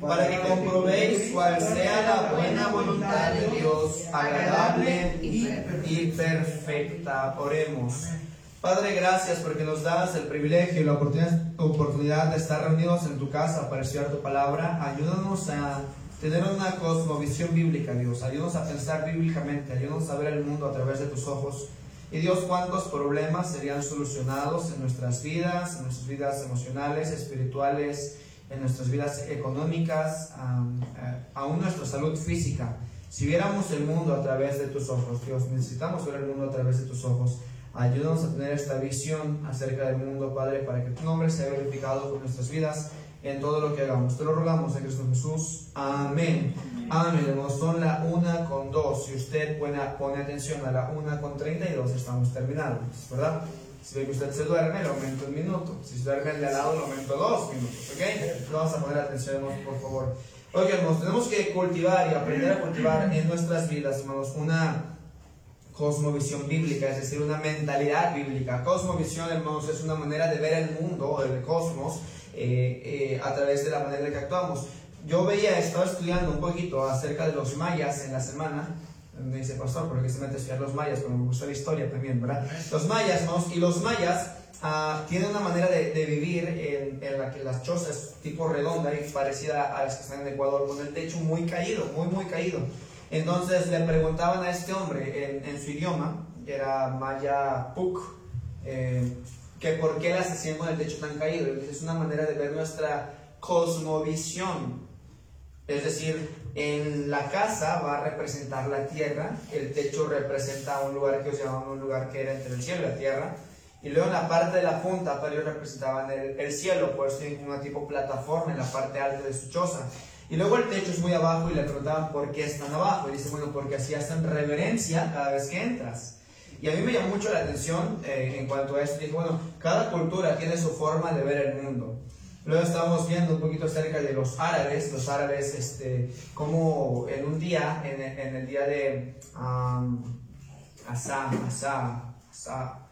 para que comprobéis cuál sea la buena voluntad de Dios, agradable y perfecta. Oremos. Padre, gracias porque nos das el privilegio y la oportunidad, de estar reunidos en tu casa para estudiar tu palabra. Ayúdanos a tener una cosmovisión bíblica, Dios. Ayúdanos a pensar bíblicamente. Ayúdanos a ver el mundo a través de tus ojos. Y Dios, cuántos problemas serían solucionados en nuestras vidas, en nuestras vidas emocionales, espirituales, en nuestras vidas económicas, eh, aún nuestra salud física. Si viéramos el mundo a través de tus ojos, Dios, necesitamos ver el mundo a través de tus ojos. Ayúdanos a tener esta visión acerca del mundo, Padre, para que tu nombre sea glorificado por nuestras vidas en todo lo que hagamos. Te lo rogamos en Cristo Jesús. Amén. Amén. Hermanos, son la una con dos. Si usted pone, pone atención a la una con 32, estamos terminados, ¿verdad? Si ve que usted se duerme, le aumento un minuto. Si se duerme de al lado, le aumento dos minutos. ¿Ok? Vamos a poner atención, por favor. Ok, hermanos, tenemos que cultivar y aprender a cultivar en nuestras vidas, hermanos, una cosmovisión bíblica, es decir, una mentalidad bíblica. Cosmovisión, hermanos, es una manera de ver el mundo, el cosmos, eh, eh, a través de la manera en que actuamos. Yo veía, estaba estudiando un poquito acerca de los mayas en la semana. Me dice, pastor, ¿por qué se mete a estudiar los mayas? Porque me gusta la historia también, ¿verdad? Los mayas, ¿no? Y los mayas ah, tienen una manera de, de vivir en, en, la que las chozas tipo redonda y parecida a las que están en Ecuador, con el techo muy caído, muy, muy caído. Entonces le preguntaban a este hombre en, su idioma, que era Maya Puk, eh, que por qué las hacían con el techo tan caído. es una manera de ver nuestra cosmovisión. Es decir, en la casa va a representar la tierra, el techo representa un lugar que os llamaban un lugar que era entre el cielo y la tierra, y luego en la parte de la punta, para ellos representaban el, el cielo, por eso tienen una tipo plataforma en la parte alta de su choza. Y luego el techo es muy abajo y le preguntaban por qué están abajo. Y dice, bueno, porque así hacen reverencia cada vez que entras. Y a mí me llamó mucho la atención eh, en cuanto a esto. Dije, bueno, cada cultura tiene su forma de ver el mundo. Luego estábamos viendo un poquito acerca de los árabes, los árabes, este, como en un día, en, en el día de um, Asa, Asa, Asa,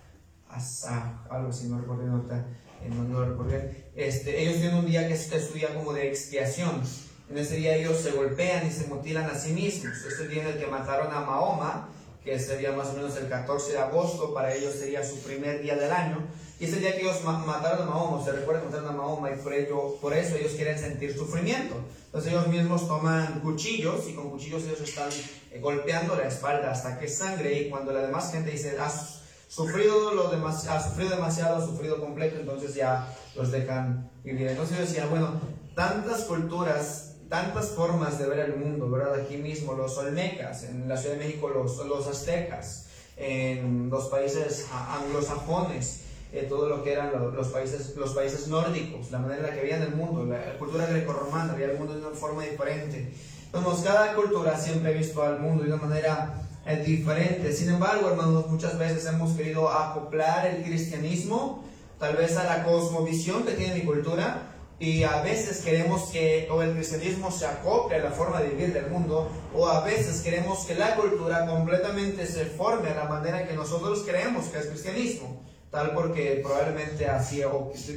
Asa, algo así, no recuerdo ahorita, eh, no, no recuerdo este, ellos tienen un día que es, es su día como de expiación. En ese día ellos se golpean y se mutilan a sí mismos. Este día en el que mataron a Mahoma, que sería más o menos el 14 de agosto, para ellos sería su primer día del año. Y ese día que ellos mataron a Mahoma, se recuerda que mataron a Mahoma y por, ello, por eso ellos quieren sentir sufrimiento. Entonces ellos mismos toman cuchillos y con cuchillos ellos están eh, golpeando la espalda hasta que sangre y cuando la demás gente dice, has sufrido, lo demas has sufrido demasiado, has sufrido completo, entonces ya los dejan vivir. Entonces yo decía, bueno, tantas culturas tantas formas de ver el mundo, ¿verdad? Aquí mismo los olmecas, en la Ciudad de México los, los aztecas, en los países anglosajones, eh, todo lo que eran los, países, los países nórdicos, la manera en la que veían el mundo, la, cultura grecorromana, veía el mundo de una forma diferente. Entonces, cada cultura siempre ha visto al mundo de una manera eh, diferente. Sin embargo, hermanos, muchas veces hemos querido acoplar el cristianismo, tal vez a la cosmovisión que tiene mi cultura, y a veces queremos que o el cristianismo se acople a la forma de vivir del mundo, o a veces queremos que la cultura completamente se forme a la manera que nosotros creemos que es cristianismo. Tal porque probablemente así,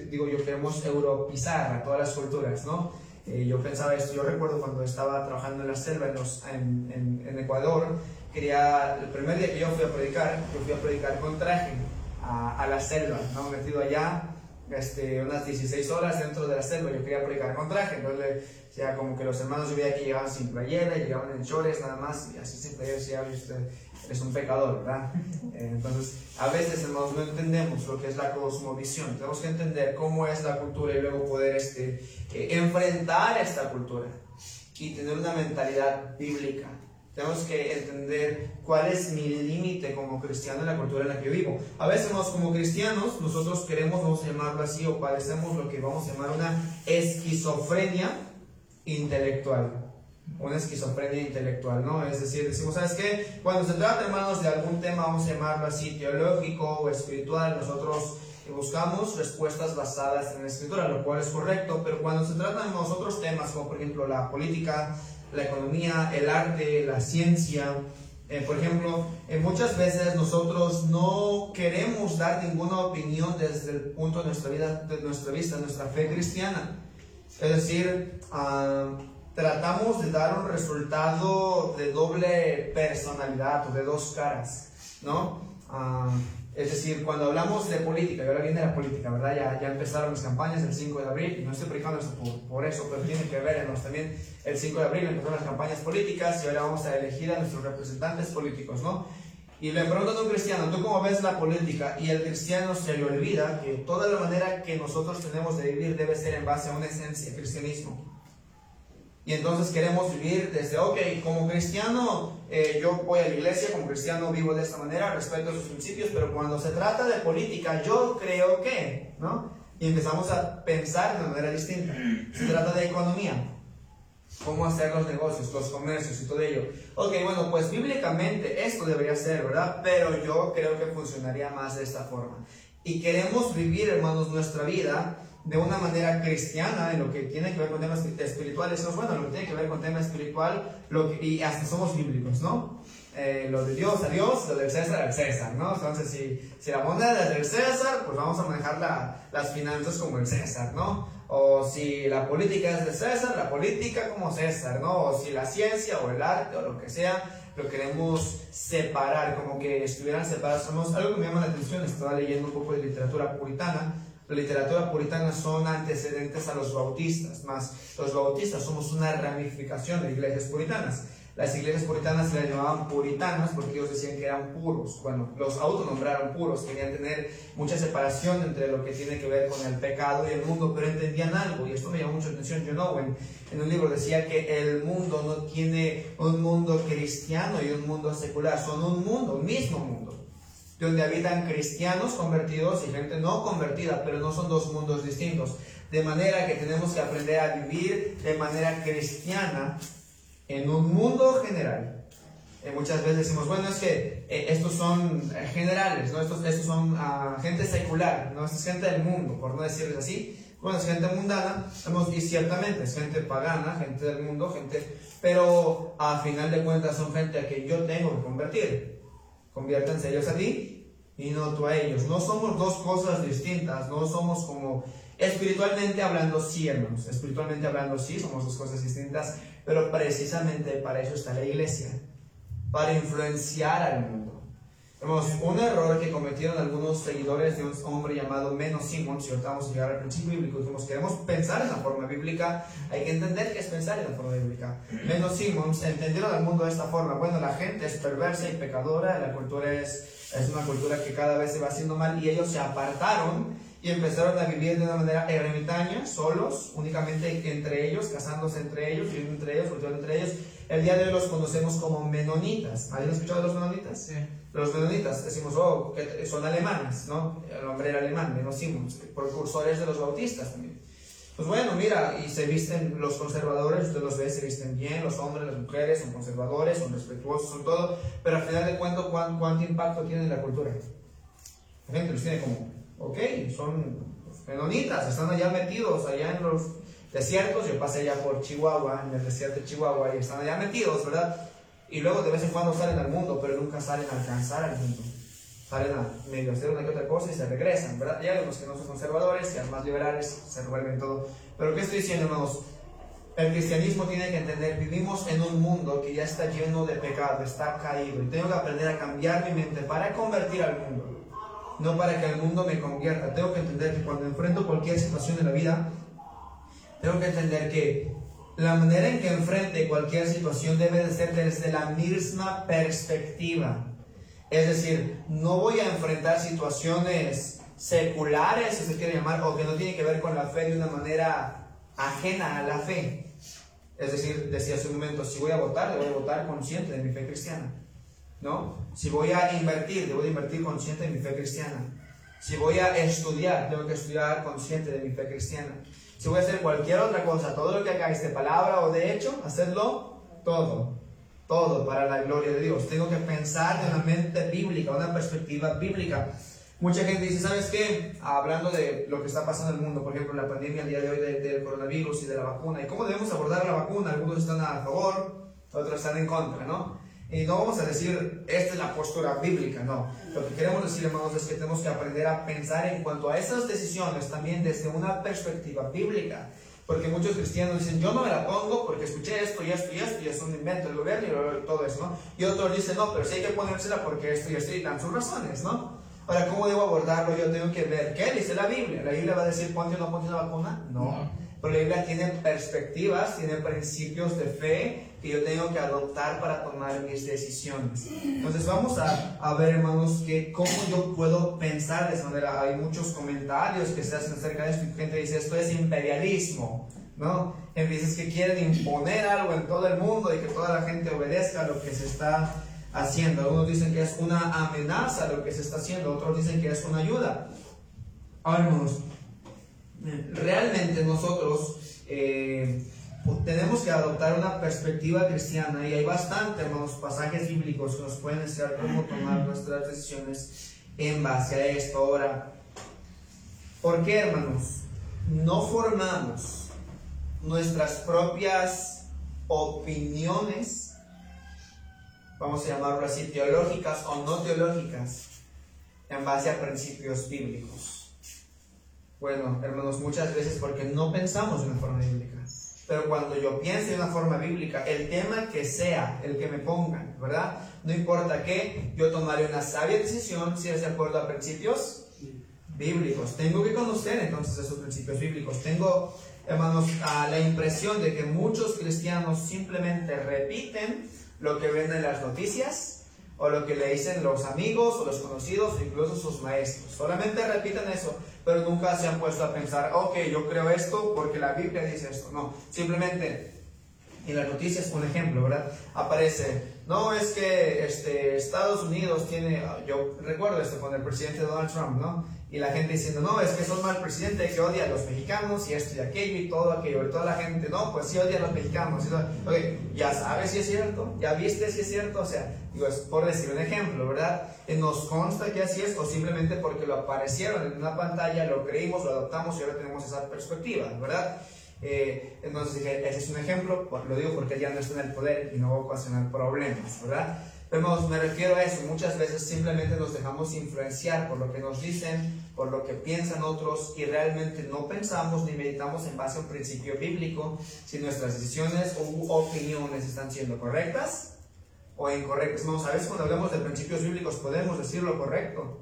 digo yo, queremos europizar a todas las culturas, ¿no? Eh, yo pensaba esto, yo recuerdo cuando estaba trabajando en la selva en, en, en, Ecuador, quería, el primer día que yo fui a predicar, yo fui a predicar con traje a, a la selva, ¿no? Metido allá, este, unas 16 horas dentro de la selva, yo quería predicar con traje, entonces ya como que los hermanos yo veía que llegaban sin playera, llegaban en chores nada más, y así sin playera decía, usted es un pecador, ¿verdad? Eh, entonces, a veces hermanos no entendemos lo que es la cosmovisión, tenemos que entender cómo es la cultura y luego poder este, eh, enfrentar esta cultura y tener una mentalidad bíblica tenemos que entender cuál es mi límite como cristiano en la cultura en la que vivo. A veces como cristianos nosotros queremos, vamos a llamarlo así, o padecemos lo que vamos a llamar una esquizofrenia intelectual. una esquizofrenia intelectual, ¿no? Es decir, decimos, ¿sabes qué? Cuando se trata, hermanos, de algún tema, vamos a llamarlo así, teológico o espiritual, nosotros buscamos respuestas basadas en la escritura, lo cual es correcto, pero cuando se tratan de otros temas, como por ejemplo la política, la economía, el arte, la ciencia, eh, por ejemplo, eh, muchas veces nosotros no queremos dar ninguna opinión desde el punto de nuestra vida, de nuestra vista, nuestra fe cristiana. Es decir, ah, tratamos de dar un resultado de doble personalidad o de dos caras, ¿no? Ah, es decir, cuando hablamos de política, y ahora viene la política, ¿verdad? Ya, ya empezaron las campañas el 5 de abril, y no estoy predicando esto por, eso, pero tiene que ver también el 5 de abril empezaron las campañas políticas y ahora vamos a elegir a nuestros representantes políticos, ¿no? Y le preguntan a un cristiano, ¿tú cómo ves la política? Y el cristiano se le olvida que toda la manera que nosotros tenemos de vivir debe ser en base a una esencia, cristianismo. Y entonces queremos vivir desde, ok, como cristiano, eh, yo voy a la iglesia, como cristiano vivo de esta manera, respeto sus principios, pero cuando se trata de política, yo creo que, ¿no? Y empezamos a pensar de manera distinta. Se trata de economía, cómo hacer los negocios, los comercios y todo ello. Ok, bueno, pues bíblicamente esto debería ser, ¿verdad? Pero yo creo que funcionaría más de esta forma. Y queremos vivir, hermanos, nuestra vida de una manera cristiana en lo que tiene que ver con temas espirituales. Eso es bueno, lo que tiene que ver con tema espiritual, lo y hasta somos bíblicos, ¿no? Eh, lo de Dios a Dios, lo del César al César, ¿no? Entonces, si, si la moneda es del César, pues vamos a manejar la, las finanzas como el César, ¿no? O si la política es de César, la política como César, ¿no? O si la ciencia o el arte o lo que sea, lo queremos separar, como que estuvieran separados. Somos, algo que me llama la atención, estaba leyendo un poco de literatura puritana, la literatura puritana son antecedentes a los bautistas, más los bautistas somos una ramificación de iglesias puritanas. Las iglesias puritanas se las llamaban puritanas porque ellos decían que eran puros. Bueno, los autonombraron puros, querían tener mucha separación entre lo que tiene que ver con el pecado y el mundo, pero entendían algo, y esto me llamó mucha atención. John Owen en un libro decía que el mundo no tiene un mundo cristiano y un mundo secular, son un mundo, un mismo mundo donde habitan cristianos convertidos y gente no convertida, pero no son dos mundos distintos. De manera que tenemos que aprender a vivir de manera cristiana en un mundo general. Eh, muchas veces decimos, bueno, es que eh, estos son eh, generales, ¿no? estos, estos son uh, gente secular, ¿no? es gente del mundo, por no decirles así. Bueno, es gente mundana, y ciertamente es gente pagana, gente del mundo, gente, pero a final de cuentas son gente a que yo tengo que convertir conviértanse ellos a ti y no tú a ellos. No somos dos cosas distintas, no somos como espiritualmente hablando sí, hermanos, espiritualmente hablando sí, somos dos cosas distintas, pero precisamente para eso está la iglesia, para influenciar al mundo. Vemos un error que cometieron algunos seguidores de un hombre llamado Menos Simons, y ahorita vamos a llegar al principio bíblico, dijimos, queremos pensar en la forma bíblica, hay que entender qué es pensar en la forma bíblica. Menos Simons entendieron al mundo de esta forma, bueno, la gente es perversa y pecadora, la cultura es, es una cultura que cada vez se va haciendo mal, y ellos se apartaron y empezaron a vivir de una manera ermitaña, solos, únicamente entre ellos, casándose entre ellos, viviendo entre ellos, cultivando entre ellos. El día de hoy los conocemos como menonitas. ¿Alguien ha escuchado de los menonitas? Sí. Los menonitas, decimos, oh, que son alemanes, ¿no? El hombre era alemán, menocimos, precursores de los bautistas también. Pues bueno, mira, y se visten los conservadores, usted los ve, se visten bien, los hombres, las mujeres, son conservadores, son respetuosos, son todo, pero al final de cuentas, ¿cuánto, impacto tiene en la cultura? La gente los tiene como, ok, son menonitas, están allá metidos, allá en los desiertos, yo pasé allá por Chihuahua, en el desierto de Chihuahua, y están allá metidos, ¿verdad? y luego de vez en cuando salen al mundo, pero nunca salen a alcanzar al mundo. Salen a medio hacer una que otra cosa y se regresan, ¿verdad? Y hay los que no son conservadores, y más liberales, se revuelven todo. Pero ¿qué estoy diciendo, hermanos? El cristianismo tiene que entender, vivimos en un mundo que ya está lleno de pecado, está caído, y tengo que aprender a cambiar mi mente para convertir al mundo, no para que el mundo me convierta. Tengo que entender que cuando enfrento cualquier situación en la vida, tengo que entender que la manera en que enfrente cualquier situación debe de ser desde la misma perspectiva. Es decir, no voy a enfrentar situaciones seculares, si se quiere llamar, o que no tienen que ver con la fe de una manera ajena a la fe. Es decir, decía hace un momento, si voy a votar, debo votar consciente de mi fe cristiana. ¿No? Si voy a invertir, debo de invertir consciente de mi fe cristiana. Si voy a estudiar, tengo que estudiar consciente de mi fe cristiana. Si voy a hacer cualquier otra cosa, todo lo que hagáis de palabra o de hecho, hacedlo todo, todo para la gloria de Dios. Tengo que pensar de una mente bíblica, una perspectiva bíblica. Mucha gente dice, ¿sabes qué? Hablando de lo que está pasando en el mundo, por ejemplo, la pandemia el día de hoy del coronavirus y de la vacuna, y cómo debemos abordar la vacuna. Algunos están a favor, otros están en contra, ¿no? Y no vamos a decir, esta es la postura bíblica, no. Lo que queremos decir, hermanos, es que tenemos que aprender a pensar en cuanto a esas decisiones también desde una perspectiva bíblica. Porque muchos cristianos dicen, yo no me la pongo porque escuché esto y esto y esto y es un invento del gobierno y todo eso, ¿no? Y otros dicen, no, pero sí hay que ponérsela porque esto y esto y dan sus razones, ¿no? Ahora, ¿cómo debo abordarlo? Yo tengo que ver, ¿qué dice la Biblia? ¿La Biblia va a decir ponte o no ponte la vacuna? No. Pero la Biblia tiene perspectivas, tiene principios de fe que yo tengo que adoptar para tomar mis decisiones. Entonces vamos a, a ver, hermanos, que cómo yo puedo pensar de esa manera. Hay muchos comentarios que se hacen acerca de esto y gente dice, esto es imperialismo, ¿no? Veces que quieren imponer algo en todo el mundo y que toda la gente obedezca a lo que se está haciendo. Algunos dicen que es una amenaza lo que se está haciendo, otros dicen que es una ayuda. Ahora, hermanos, realmente nosotros... Eh, tenemos que adoptar una perspectiva cristiana y hay bastante, hermanos, pasajes bíblicos que nos pueden enseñar cómo tomar nuestras decisiones en base a esto. Ahora, ¿por qué, hermanos? No formamos nuestras propias opiniones, vamos a llamarlo así, teológicas o no teológicas, en base a principios bíblicos. Bueno, hermanos, muchas veces porque no pensamos de una forma bíblica. Pero cuando yo piense de una forma bíblica, el tema que sea, el que me pongan, ¿verdad? No importa qué, yo tomaré una sabia decisión si es de acuerdo a principios bíblicos. Tengo que conocer entonces esos principios bíblicos. Tengo, hermanos, la impresión de que muchos cristianos simplemente repiten lo que ven en las noticias o lo que le dicen los amigos o los conocidos o incluso sus maestros. Solamente repiten eso, pero nunca se han puesto a pensar, ok, yo creo esto porque la Biblia dice esto. No, simplemente en las noticias, un ejemplo, ¿verdad? Aparece, no es que este, Estados Unidos tiene, yo recuerdo esto con el presidente Donald Trump, ¿no? Y la gente diciendo, no, es que son mal presidente que odia a los mexicanos y esto y aquello y todo aquello. Y toda la gente, no, pues sí odia a los mexicanos. ok, ya sabes si es cierto, ya viste si es cierto. O sea, digo, es por decir un ejemplo, ¿verdad? nos consta que así es o simplemente porque lo aparecieron en una pantalla, lo creímos, lo adoptamos y ahora tenemos esa perspectiva, ¿verdad? Eh, entonces dije, ese es un ejemplo, lo digo porque ya no está en el poder y no va a ocasionar problemas, ¿verdad? Pero me refiero a eso, muchas veces simplemente nos dejamos influenciar por lo que nos dicen, por lo que piensan otros y realmente no pensamos ni meditamos en base a un principio bíblico si nuestras decisiones o opiniones están siendo correctas o incorrectas. No, sabes, cuando hablamos de principios bíblicos podemos decir lo correcto,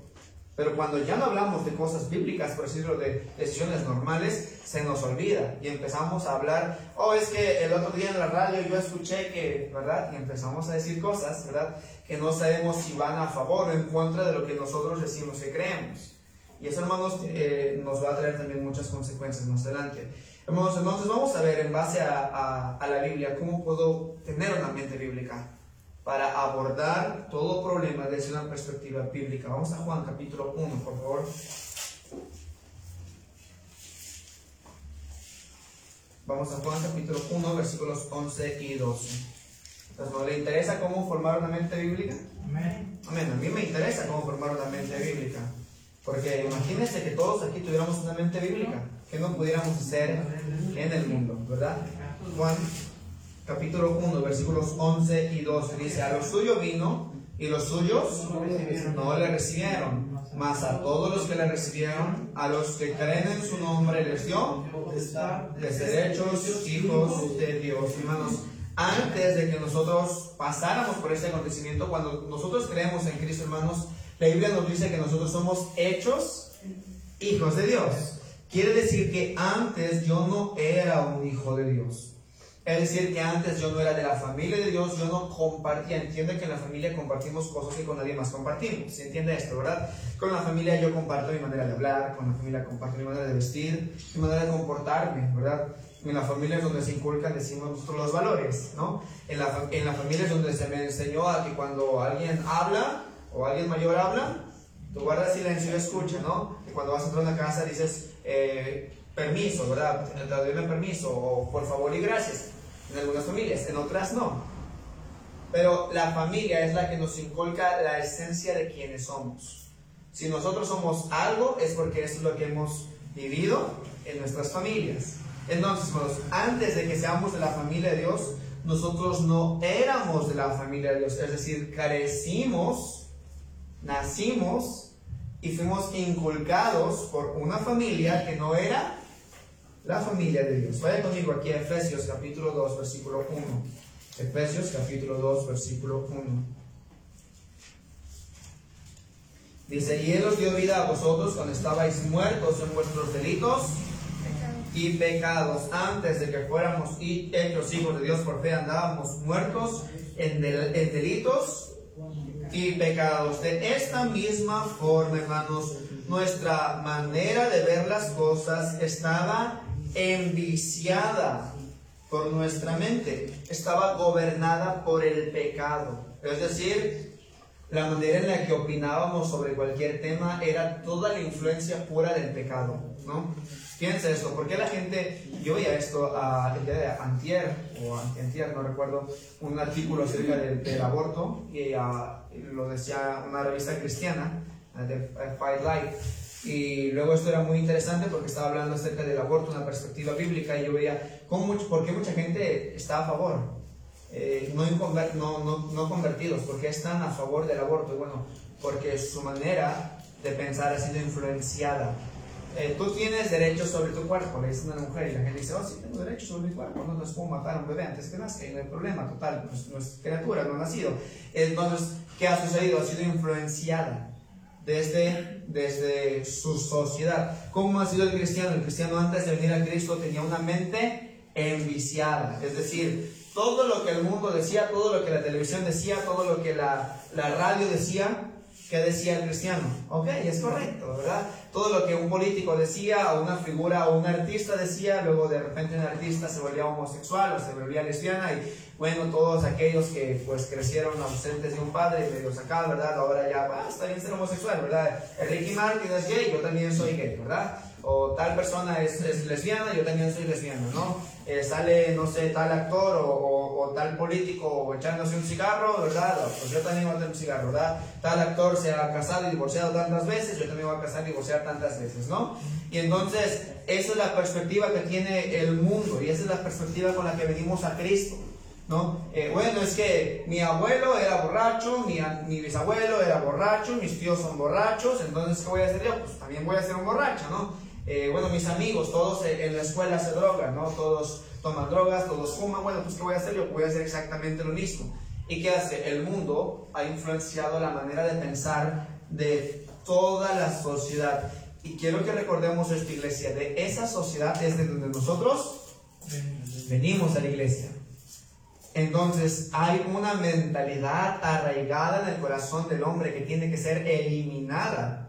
pero cuando ya no hablamos de cosas bíblicas, por decirlo, de decisiones normales, se nos olvida y empezamos a hablar, oh, es que el otro día en la radio yo escuché que, ¿verdad? Y empezamos a decir cosas, ¿verdad? Que no sabemos si van a favor o en contra de lo que nosotros decimos que creemos. Y eso, hermanos, eh, nos va a traer también muchas consecuencias más adelante. Hermanos, entonces vamos a ver en base a, a la Biblia cómo puedo tener una mente bíblica para abordar todo problema desde una perspectiva bíblica. Vamos a Juan capítulo 1, por favor. Vamos a Juan capítulo 1, versículos 11 y 12. Entonces, ¿no le interesa cómo formar una mente bíblica? Amén. Amén. A mí me interesa cómo formar una mente bíblica. Porque imagínense que todos aquí tuviéramos una mente bíblica. que no pudiéramos hacer en el mundo? ¿Verdad? Juan capítulo 1, versículos 11 y 12. Dice, a los suyos vino y los suyos no le recibieron. Mas a todos los que le recibieron, a los que creen en su nombre, les dio de ser hijos de Dios. Hermanos, antes de que nosotros pasáramos por este acontecimiento, cuando nosotros creemos en Cristo, hermanos, la Biblia nos dice que nosotros somos hechos hijos de Dios. Quiere decir que antes yo no era un hijo de Dios. Es decir, que antes yo no era de la familia de Dios, yo no compartía. Entiende que en la familia compartimos cosas que con nadie más compartimos. ¿Se entiende esto, verdad? Con la familia yo comparto mi manera de hablar, con la familia comparto mi manera de vestir, mi manera de comportarme, ¿verdad? En la familia es donde se inculcan, decimos nosotros, los valores, ¿no? En la, en la familia es donde se me enseñó a que cuando alguien habla o alguien mayor habla, tú guardas silencio y escucha, ¿no? Y cuando vas a entrar a una casa dices, eh, permiso, ¿verdad? Dame permiso, o por favor y gracias en algunas familias, en otras no. Pero la familia es la que nos inculca la esencia de quienes somos. Si nosotros somos algo es porque eso es lo que hemos vivido en nuestras familias. Entonces, antes de que seamos de la familia de Dios, nosotros no éramos de la familia de Dios. Es decir, carecimos, nacimos y fuimos inculcados por una familia que no era la familia de Dios. Vaya conmigo aquí a Efesios capítulo 2, versículo 1. Efesios capítulo 2, versículo 1. Dice, y Él os dio vida a vosotros cuando estabais muertos en vuestros delitos y pecados. Antes de que fuéramos hechos hijos de Dios por fe, andábamos muertos en, en delitos y pecados. De esta misma forma, hermanos, nuestra manera de ver las cosas estaba enviciada por nuestra mente, estaba gobernada por el pecado. Es decir, la manera en la que opinábamos sobre cualquier tema era toda la influencia pura del pecado, ¿no? Fíjense esto, ¿por qué la gente, yo veía esto el día de antier, o antier, no recuerdo, un artículo acerca del, aborto, y lo decía una revista cristiana, de Fight Life, y luego esto era muy interesante porque estaba hablando acerca del aborto, una perspectiva bíblica, y yo veía cómo, por qué mucha gente está a favor, eh, no, no, no, convertidos, porque están a favor del aborto. Bueno, porque su manera de pensar ha sido influenciada. Eh, tú tienes derechos sobre tu cuerpo, le dice una mujer y la gente dice, oh, sí, tengo derechos sobre mi cuerpo, no nos puedo matar a un bebé antes que nazca y no hay problema, total, no es criatura, no ha nacido. Entonces, ¿qué ha sucedido? Ha sido influenciada desde, desde su sociedad. ¿Cómo ha sido el cristiano? El cristiano antes de venir a Cristo tenía una mente enviciada, es decir, todo lo que el mundo decía, todo lo que la televisión decía, todo lo que la, la radio decía, ¿qué decía el cristiano? Ok, es correcto, ¿verdad? Todo lo que un político decía, o una figura, o un artista decía, luego de repente un artista se volvía homosexual o se volvía lesbiana, y bueno, todos aquellos que pues crecieron ausentes de un padre, medio sacados, ¿verdad? Ahora ya, ah, está bien ser homosexual, ¿verdad? Ricky Martin es gay, yo también soy gay, ¿verdad? O tal persona es, es lesbiana, yo también soy lesbiana, ¿no? Eh, sale, no sé, tal actor o, o, tal político echándose un cigarro, ¿verdad? Pues yo también voy a tener un cigarro, ¿verdad? Tal actor se ha casado y divorciado tantas veces, yo también voy a casar y divorciar tantas veces, ¿no? Y entonces, esa es la perspectiva que tiene el mundo y esa es la perspectiva con la que venimos a Cristo. ¿No? Eh, bueno, es que mi abuelo era borracho, mi, mi, bisabuelo era borracho, mis tíos son borrachos, entonces ¿qué voy a hacer yo? Pues también voy a ser un borracho, ¿no? Eh, bueno, mis amigos, todos en la escuela se drogan, ¿no? Todos toman drogas, todos fuman, bueno, pues ¿qué voy a hacer? Yo voy a hacer exactamente lo mismo. ¿Y qué hace? El mundo ha influenciado la manera de pensar de toda la sociedad. Y quiero que recordemos esta iglesia, de esa sociedad es de donde nosotros venimos a la iglesia. Entonces hay una mentalidad arraigada en el corazón del hombre que tiene que ser eliminada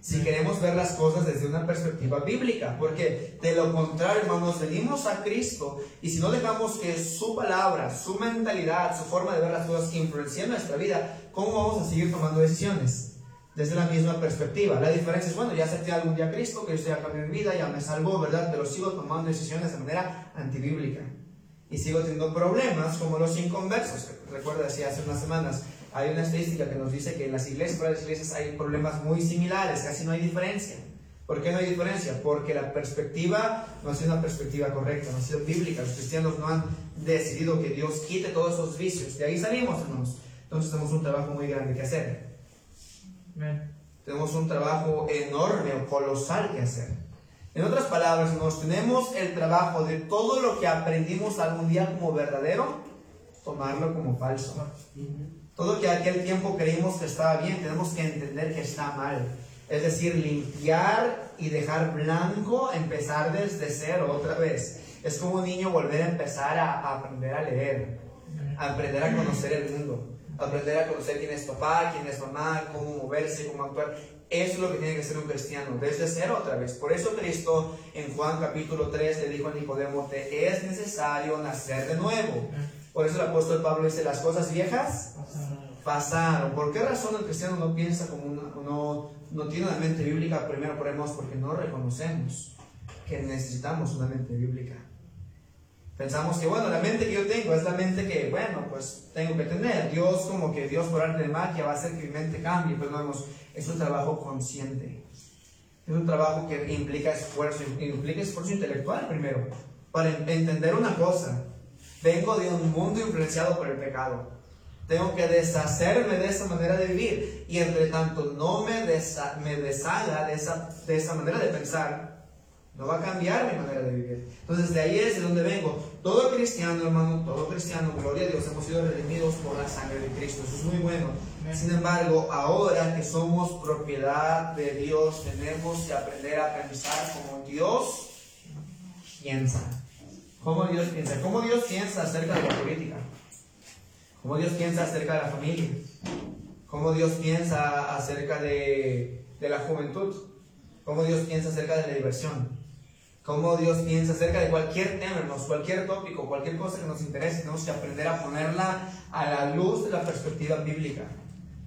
si queremos ver las cosas desde una perspectiva bíblica, porque de lo contrario, hermanos, venimos a Cristo y si no dejamos que su palabra, su mentalidad, su forma de ver las cosas influencie nuestra vida, ¿cómo vamos a seguir tomando decisiones? Desde la misma perspectiva. La diferencia es, bueno, ya acepté algún día a Cristo, que ya cambió mi vida, ya me salvó, ¿verdad? Pero sigo tomando decisiones de manera antibíblica. Y sigo teniendo problemas como los inconversos. Recuerda, decía hace unas semanas, hay una estadística que nos dice que en las iglesias, para las iglesias hay problemas muy similares, casi no hay diferencia. ¿Por qué no hay diferencia? Porque la perspectiva no ha sido una perspectiva correcta, no ha sido bíblica. Los cristianos no han decidido que Dios quite todos esos vicios. De ahí salimos, hermanos. Entonces tenemos un trabajo muy grande que hacer. Tenemos un trabajo enorme o colosal que hacer. En otras palabras, nos tenemos el trabajo de todo lo que aprendimos algún día como verdadero, tomarlo como falso. Todo que aquel tiempo creímos que estaba bien, tenemos que entender que está mal. Es decir, limpiar y dejar blanco, empezar desde cero otra vez. Es como un niño volver a empezar a, aprender a leer, a aprender a conocer el mundo, a aprender a conocer quién es papá, quién es mamá, cómo moverse, cómo actuar. Eso es lo que tiene que ser un cristiano, desde cero otra vez. Por eso Cristo en Juan capítulo 3 le dijo a Nicodemo, te es necesario nacer de nuevo. Por eso el apóstol Pablo dice, las cosas viejas pasaron. ¿Por qué razón el cristiano no piensa como una, no, no tiene una mente bíblica? Primero ponemos porque no reconocemos que necesitamos una mente bíblica. Pensamos que, bueno, la mente que yo tengo es la mente que, bueno, pues tengo que tener. Dios, como que Dios por arte de magia va a hacer que mi mente cambie. Pues vamos, es un trabajo consciente. Es un trabajo que implica esfuerzo, implica esfuerzo intelectual primero, para entender una cosa. Vengo de un mundo influenciado por el pecado. Tengo que deshacerme de esa manera de vivir. Y entre tanto no me, me deshaga de esa, de esa manera de pensar, no va a cambiar mi manera de vivir. Entonces de ahí es de donde vengo. Todo cristiano, hermano, todo cristiano, gloria a Dios, hemos sido redimidos por la sangre de Cristo. Eso es muy bueno. Sin embargo, ahora que somos propiedad de Dios, tenemos que aprender a pensar como Dios piensa. ¿Cómo Dios piensa? ¿Cómo Dios piensa acerca de la política? ¿Cómo Dios piensa acerca de la familia? ¿Cómo Dios piensa acerca de, de la juventud? ¿Cómo Dios piensa acerca de la diversión? cómo Dios piensa acerca de cualquier tema, cualquier tópico, cualquier cosa que nos interese, tenemos que aprender a ponerla a la luz de la perspectiva bíblica.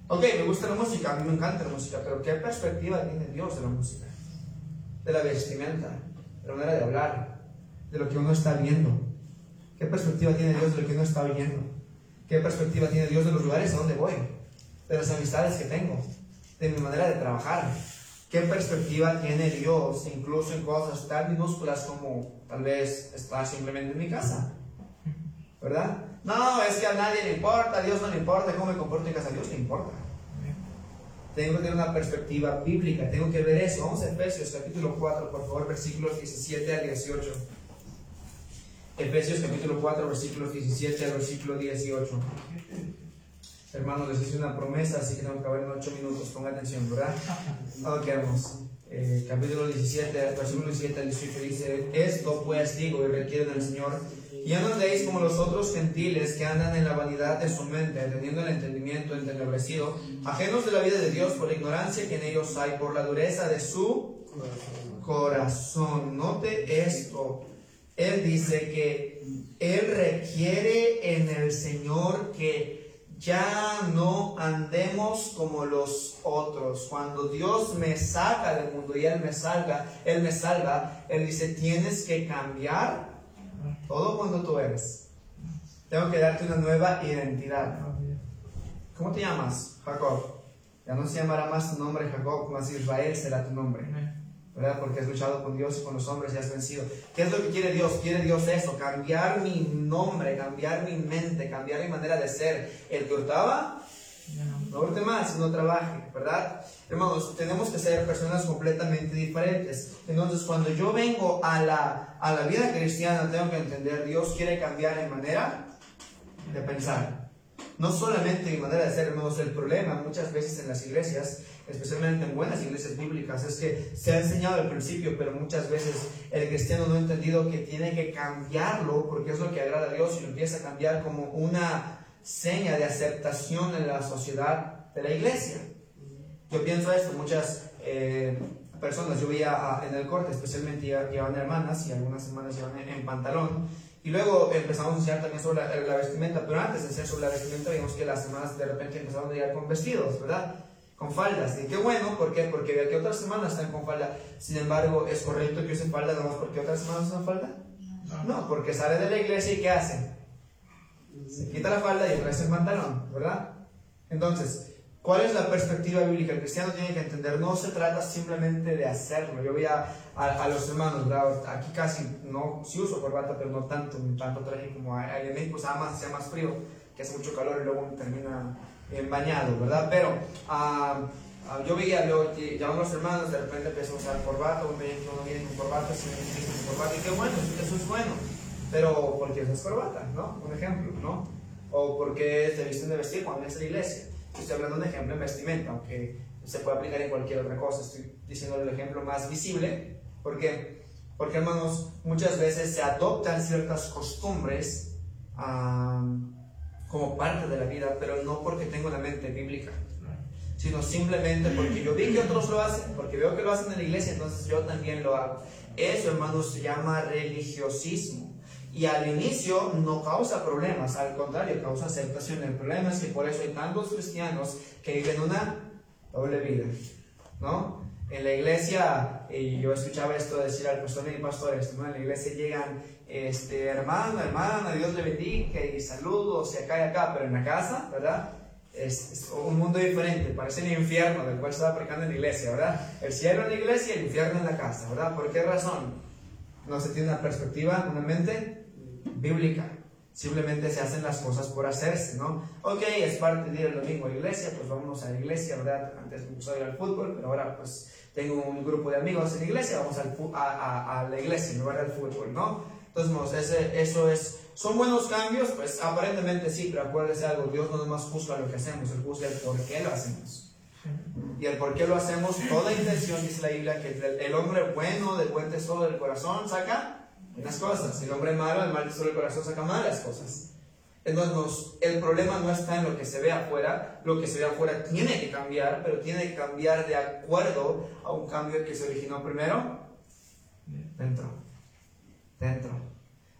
Ok, me gusta la música, a mí me encanta la música, pero ¿qué perspectiva tiene Dios de la música? De la vestimenta, de la manera de hablar, de lo que uno está viendo. ¿Qué perspectiva tiene Dios de lo que uno está oyendo? ¿Qué perspectiva tiene Dios de los lugares a donde voy? De las amistades que tengo, de mi manera de trabajar, ¿Qué perspectiva tiene Dios incluso en cosas tan minúsculas como tal vez estar simplemente en mi casa? ¿Verdad? No, es que a nadie le importa, a Dios no le importa cómo me comporto en casa, a Dios le importa. Tengo que tener una perspectiva bíblica, tengo que ver eso. Vamos a Efesios capítulo 4, por favor, versículos 17 al 18. Efesios capítulo 4, versículos 17 al versículo 18. Hermanos, les hice una promesa, así que tengo que acabar en 8 minutos. Ponga atención, ¿verdad? Ok, vamos. Eh, capítulo 17, versículo 17 al 18 dice: Esto pues digo y requiere del Señor. Ya no andéis como los otros gentiles que andan en la vanidad de su mente, teniendo el entendimiento entenebrecido, ajenos de la vida de Dios por la ignorancia que en ellos hay, por la dureza de su corazón. Note esto. Él dice que Él requiere en el Señor que ya no andemos como los otros. Cuando Dios me saca del mundo y Él me salga, Él me salva, Él dice, tienes que cambiar todo cuando tú eres. Tengo que darte una nueva identidad. ¿Cómo te llamas? Jacob. Ya no se llamará más tu nombre Jacob, más Israel será tu nombre. ¿Verdad? Porque has luchado con Dios y con los hombres y has vencido. ¿Qué es lo que quiere Dios? Quiere Dios eso, cambiar mi nombre, cambiar mi mente, cambiar mi manera de ser. El que hurtaba, no hurte más, no trabaje, ¿verdad? Hermanos, tenemos que ser personas completamente diferentes. Entonces, cuando yo vengo a la, a la vida cristiana, tengo que entender, Dios quiere cambiar mi manera de pensar. No solamente mi manera de ser, hermanos, el problema muchas veces en las iglesias especialmente en buenas iglesias bíblicas, es que se ha enseñado al principio, pero muchas veces el cristiano no ha entendido que tiene que cambiarlo porque es lo que agrada a Dios y lo empieza a cambiar como una seña de aceptación en la sociedad de la iglesia. Yo pienso esto, muchas eh, personas, yo veía en el corte, especialmente llevan hermanas y algunas hermanas llevan en, pantalón, y luego empezamos a enseñar también sobre la, la, vestimenta, pero antes de enseñar sobre la vestimenta vimos que las hermanas de repente empezaron a llegar con vestidos, ¿verdad? Con faldas. Y qué bueno, ¿por qué? Porque vea que otras semanas están con falda. Sin embargo, ¿es correcto que usen falda nomás porque otras semanas usan falda? No, porque sale de la iglesia y ¿qué hacen? Se quita la falda y trae el pantalón, ¿verdad? Entonces, ¿cuál es la perspectiva bíblica? El cristiano tiene que entender, no se trata simplemente de hacerlo. Yo voy a, a, los hermanos, ¿verdad? Aquí casi no, sí uso corbata, pero no tanto, ni tanto traje como hay en México, sea más, sea más frío, que hace mucho calor y luego termina bañado, ¿verdad? Pero uh, yo veía, yo llamaban los hermanos, de repente empezó a usar corbata, uno viene, uno viene con corbata, se viene con corbata, y qué bueno, eso es bueno. Pero, ¿por qué usas corbata? ¿No? Un ejemplo, ¿no? O ¿por qué se visten de vestir cuando es la iglesia? Estoy hablando de un ejemplo en vestimenta, aunque se puede aplicar en cualquier otra cosa. Estoy diciendo el ejemplo más visible. ¿Por qué? Porque, hermanos, muchas veces se adoptan ciertas costumbres. Um, como parte de la vida, pero no porque tengo la mente bíblica, sino simplemente porque yo vi que otros lo hacen, porque veo que lo hacen en la iglesia, entonces yo también lo hago. Eso, hermanos, se llama religiosismo. Y al inicio no causa problemas, al contrario, causa aceptación. El problema es que por eso hay tantos cristianos que viven una doble vida, ¿no? En la iglesia, y yo escuchaba esto decir al pastor y pastores, ¿no? en la iglesia llegan, este, hermano, hermana, Dios le bendiga y saludos y acá y acá, pero en la casa, ¿verdad? Es, un mundo diferente, parece el infierno del cual se va aplicando en la iglesia, ¿verdad? El cielo en la iglesia y el infierno en la casa, ¿verdad? ¿Por qué razón? No se tiene una perspectiva, una bíblica. Simplemente se hacen las cosas por hacerse, ¿no? Ok, es parte de ir el domingo a la iglesia, pues vamos a la iglesia, ¿verdad? Antes me gustaba ir al fútbol, pero ahora pues tengo un grupo de amigos en la iglesia, vamos al, a, a, la iglesia en lugar del fútbol, ¿no? Entonces, ese, eso es, son buenos cambios, pues aparentemente sí, pero acuérdese algo, Dios no nomás juzga lo que hacemos, Él juzga el por qué lo hacemos. Y el por qué lo hacemos, toda intención, dice la Biblia, que el hombre bueno del buen tesoro del corazón saca buenas cosas. El hombre malo, el mal tesoro del corazón saca malas cosas. Entonces, el problema no está en lo que se ve afuera, lo que se ve afuera tiene que cambiar, pero tiene que cambiar de acuerdo a un cambio que se originó primero dentro. Dentro.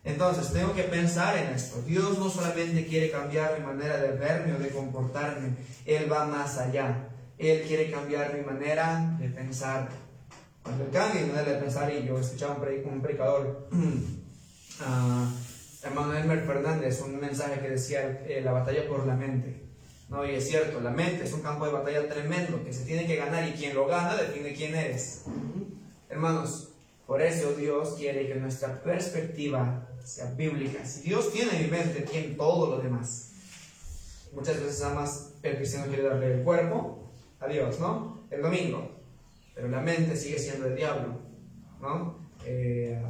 Entonces, tengo que pensar en esto. Dios no solamente quiere cambiar mi manera de verme o de comportarme, Él va más allá. Él quiere cambiar mi manera de pensar. Cuando el cambio mi manera de pensar, y yo escuchaba un, predicador, uh, hermano Elmer Fernández, un mensaje que decía eh, la batalla por la mente. No, y es cierto, la mente es un campo de batalla tremendo que se tiene que ganar y quien lo gana define quién eres. Hermanos, por eso Dios quiere que nuestra perspectiva sea bíblica. Si Dios tiene mi mente, tiene todo lo demás. Muchas veces más el cristiano quiere darle el cuerpo a Dios, ¿no? El domingo. Pero la mente sigue siendo el diablo, ¿no? Eh,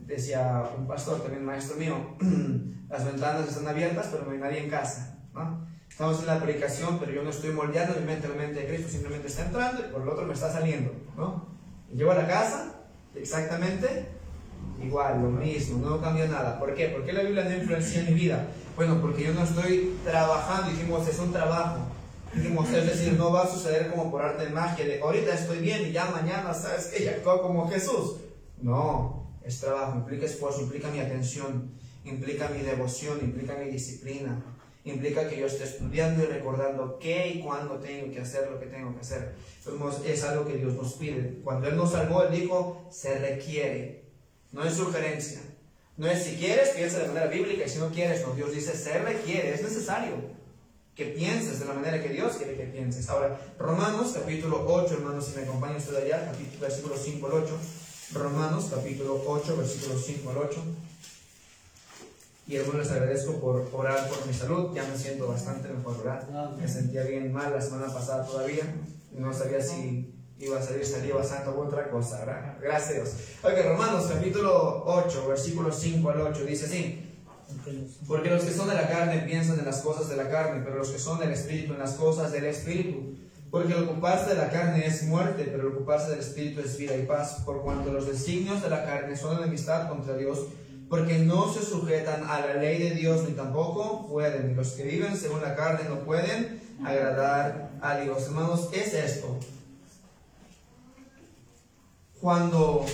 decía un pastor, también maestro mío, las ventanas están abiertas, pero no hay nadie en casa. Estamos en la predicación, pero yo no estoy moldeando mi mente, la mente de Cristo simplemente está entrando y por el otro me está saliendo. ¿no? Llego a la casa, exactamente igual, lo mismo, no cambia nada. ¿Por qué? ¿Por qué la Biblia no influencia en mi vida? Bueno, porque yo no estoy trabajando, dijimos, es un trabajo. Es decir, no va a suceder como por arte de magia, de ahorita estoy bien y ya mañana, ¿sabes qué? Ya actúo como Jesús. No, es trabajo, implica esfuerzo, implica mi atención, implica mi devoción, implica mi disciplina, implica que yo esté estudiando y recordando qué y cuándo tengo que hacer lo que tengo que hacer. Entonces, es algo que Dios nos pide. Cuando Él nos salvó, Él dijo, se requiere, no es sugerencia. No es si quieres, piensa de manera bíblica, y si no quieres, no. Dios dice, se requiere, es necesario que pienses de la manera que Dios quiere que pienses. Ahora, Romanos capítulo 8, hermanos, si me acompaña usted allá, capítulo, versículo 5 al 8. Romanos capítulo 8, versículos 5 al 8. Y hermanos, les agradezco por orar por mi salud. Ya me siento bastante mejor, ¿verdad? Me sentía bien mal la semana pasada todavía. No sabía si iba a salir saliva santo u otra cosa, ¿verdad? Gracias Ok, Romanos capítulo 8, versículos 5 al 8 dice así. Porque los que son de la carne piensan en las cosas de la carne, pero los que son del Espíritu en las cosas del Espíritu. Porque el ocuparse de la carne es muerte, pero el ocuparse del espíritu es vida y paz, por cuanto los designios de la carne son enemistad contra Dios, porque no se sujetan a la ley de Dios ni tampoco pueden. Los que viven según la carne no pueden agradar a Dios. Hermanos, es esto. Cuando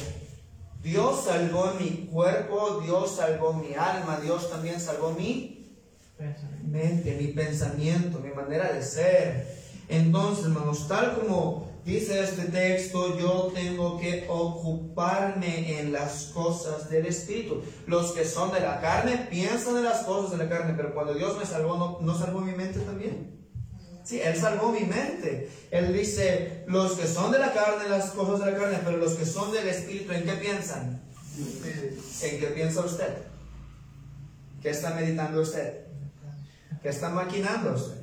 Dios salvó mi cuerpo, Dios salvó mi alma, Dios también salvó mi mente, mi pensamiento, mi manera de ser. Entonces, hermanos, tal como dice este texto, yo tengo que ocuparme en las cosas del Espíritu. Los que son de la carne piensan en las cosas de la carne, pero cuando Dios me salvó, ¿no, salvó mi mente también? Sí, Él salvó mi mente. Él dice, los que son de la carne, las cosas de la carne, pero los que son del Espíritu, ¿en qué piensan? ¿En qué piensa usted? ¿Qué está meditando usted? ¿Qué está maquinando usted?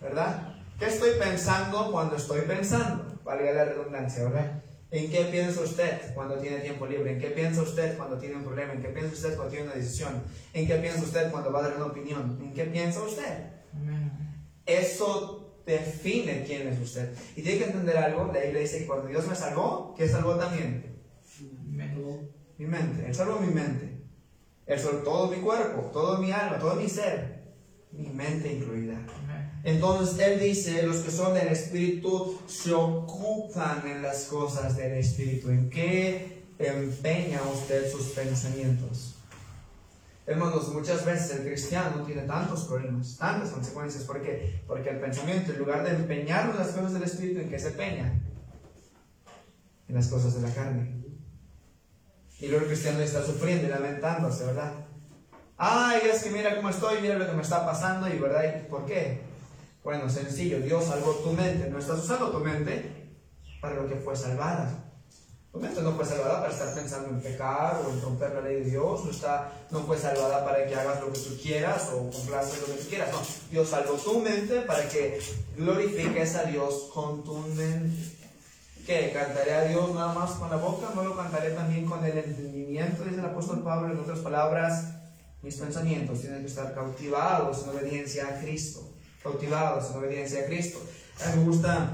¿Verdad? ¿Qué estoy pensando cuando estoy pensando? Valga la redundancia, ¿verdad? ¿En qué piensa usted cuando tiene tiempo libre? ¿En qué piensa usted cuando tiene un problema? ¿En qué piensa usted cuando tiene una decisión? ¿En qué piensa usted cuando va a dar una opinión? ¿En qué piensa usted? Eso define quién es usted. Y tiene que entender algo, la Biblia dice que cuando Dios me salvó, ¿qué salvó también? Mi mente. Él salvó mi mente. Él salvó todo mi cuerpo, todo mi alma, todo mi ser. Mi mente incluida. Entonces Él dice, los que son del Espíritu se ocupan en las cosas del Espíritu. ¿En qué empeña usted sus pensamientos? Hermanos, muchas veces el cristiano tiene tantos problemas, tantas consecuencias. ¿Por qué? Porque el pensamiento, en lugar de empeñar en las cosas del Espíritu, ¿en qué se empeña? en las cosas de la carne. Y luego el cristiano está sufriendo y lamentándose, ¿verdad? Ay, es que mira cómo estoy, mira lo que me está pasando y ¿verdad? ¿Por qué? Bueno, sencillo, Dios salvó tu mente, no estás usando tu mente para lo que fue salvada. Mente no fue salvada para estar pensando en pecar o en romper la ley de Dios, no, está, no fue salvada para que hagas lo que tú quieras o complaces lo que tú quieras. No, Dios salvó tu mente para que glorifiques a Dios con tu mente. ¿Qué? ¿Cantaré a Dios nada más con la boca? ¿No lo cantaré también con el entendimiento? Dice el apóstol Pablo, en otras palabras, mis pensamientos tienen que estar cautivados en obediencia a Cristo. Cautivados en obediencia a Cristo. A mí me gusta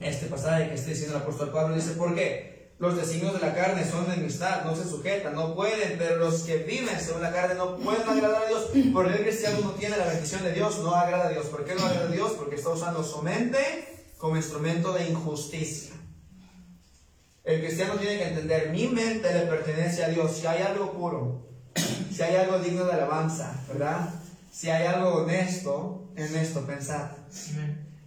este pasaje que está diciendo el apóstol Pablo. Dice, ¿por qué? Los designios de la carne son de enemistad, no se sujetan, no pueden, pero los que viven según la carne no pueden agradar a Dios. Porque el cristiano no tiene la bendición de Dios, no agrada a Dios. ¿Por qué no agrada a Dios? Porque está usando su mente como instrumento de injusticia. El cristiano tiene que entender, mi mente le pertenece a Dios. Si hay algo puro, si hay algo digno de alabanza, ¿verdad? Si hay algo honesto, en esto pensar.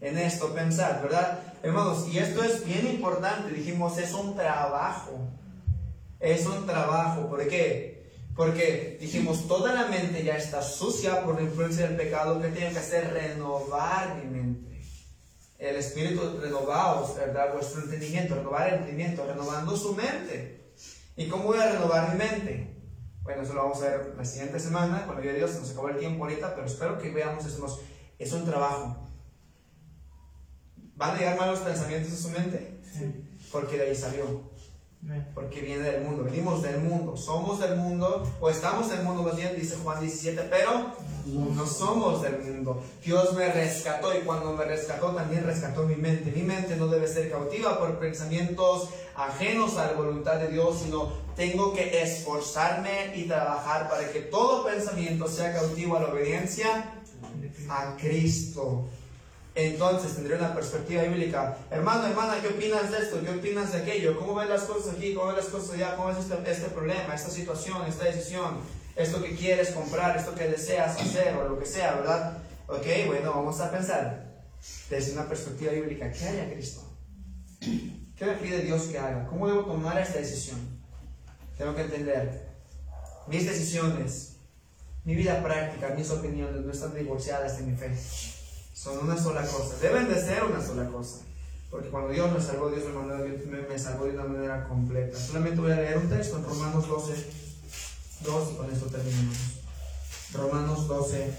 En esto pensar, ¿verdad? Hermanos, y esto es bien importante, dijimos, es un trabajo. Es un trabajo, ¿por qué? Porque dijimos, toda la mente ya está sucia por la influencia del pecado, que tiene que hacer? Renovar mi mente el Espíritu renovaos, ¿verdad? Vuestro entendimiento, renovar el entendimiento, renovando su mente. ¿Y cómo voy a renovar mi mente? Bueno, eso lo vamos a ver la siguiente semana, ayuda de Dios, se nos acabó el tiempo ahorita, pero espero que veamos eso. Es un trabajo. ¿Van a llegar malos pensamientos a su mente? Sí. Porque de ahí salió. Porque viene del mundo, venimos del mundo, somos del mundo, o estamos del mundo, más bien, dice Juan 17, pero no somos del mundo. Dios me rescató y cuando me rescató también rescató mi mente. Mi mente no debe ser cautiva por pensamientos ajenos a la voluntad de Dios, sino tengo que esforzarme y trabajar para que todo pensamiento sea cautivo a la obediencia a Cristo entonces tendría una perspectiva bíblica. Hermano, hermana, ¿qué opinas de esto? ¿Qué opinas de aquello? ¿Cómo ves las cosas aquí? ¿Cómo ves las cosas allá? ¿Cómo ves este, este, problema, esta situación, esta decisión? Esto que quieres comprar, esto que deseas hacer o lo que sea, ¿verdad? Ok, bueno, vamos a pensar desde una perspectiva bíblica. ¿Qué haría Cristo? ¿Qué me pide Dios que haga? ¿Cómo debo tomar esta decisión? Tengo que entender. Mis decisiones, mi vida práctica, mis opiniones no están divorciadas de mi fe son una sola cosa. Deben de ser una sola cosa. Porque cuando Dios me salvó, Dios me, me salvó de una manera completa. Solamente voy a leer un texto en Romanos 12, 2 y con esto terminamos. Romanos 12,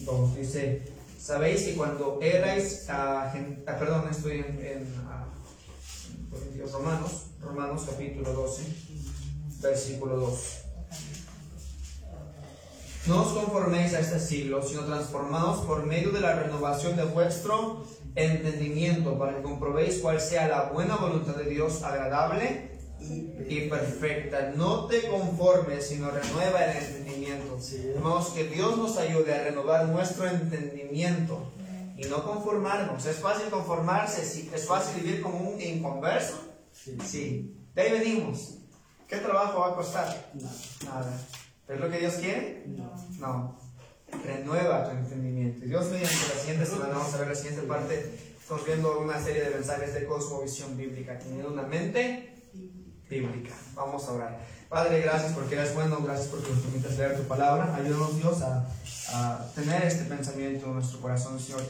2 dice, sabéis que cuando erais, ah, perdón, estoy en, en, ah, Romanos, Romanos capítulo 12, versículo 2. No os conforméis a este siglo, sino transformaos por medio de la renovación de vuestro entendimiento, para que comprobéis cuál sea la buena voluntad de Dios, agradable y perfecta. No te conformes, sino renueva el entendimiento. Hermanos, que Dios nos ayude a renovar nuestro entendimiento y no conformarnos. ¿Es fácil conformarse? ¿Es fácil vivir como un inconverso? Sí. De ahí venimos. ¿Qué trabajo va a costar? Nada. ¿Es lo que Dios quiere? No. No. Renueva tu entendimiento. Dios mediante la siguiente semana vamos a ver la siguiente parte. Estamos viendo una serie de mensajes de cosmovisión bíblica, teniendo una mente bíblica. Vamos a orar. Padre, gracias porque eres bueno, gracias porque nos permites leer tu palabra. Ayúdanos, Dios, a, a tener este pensamiento en nuestro corazón, Señor.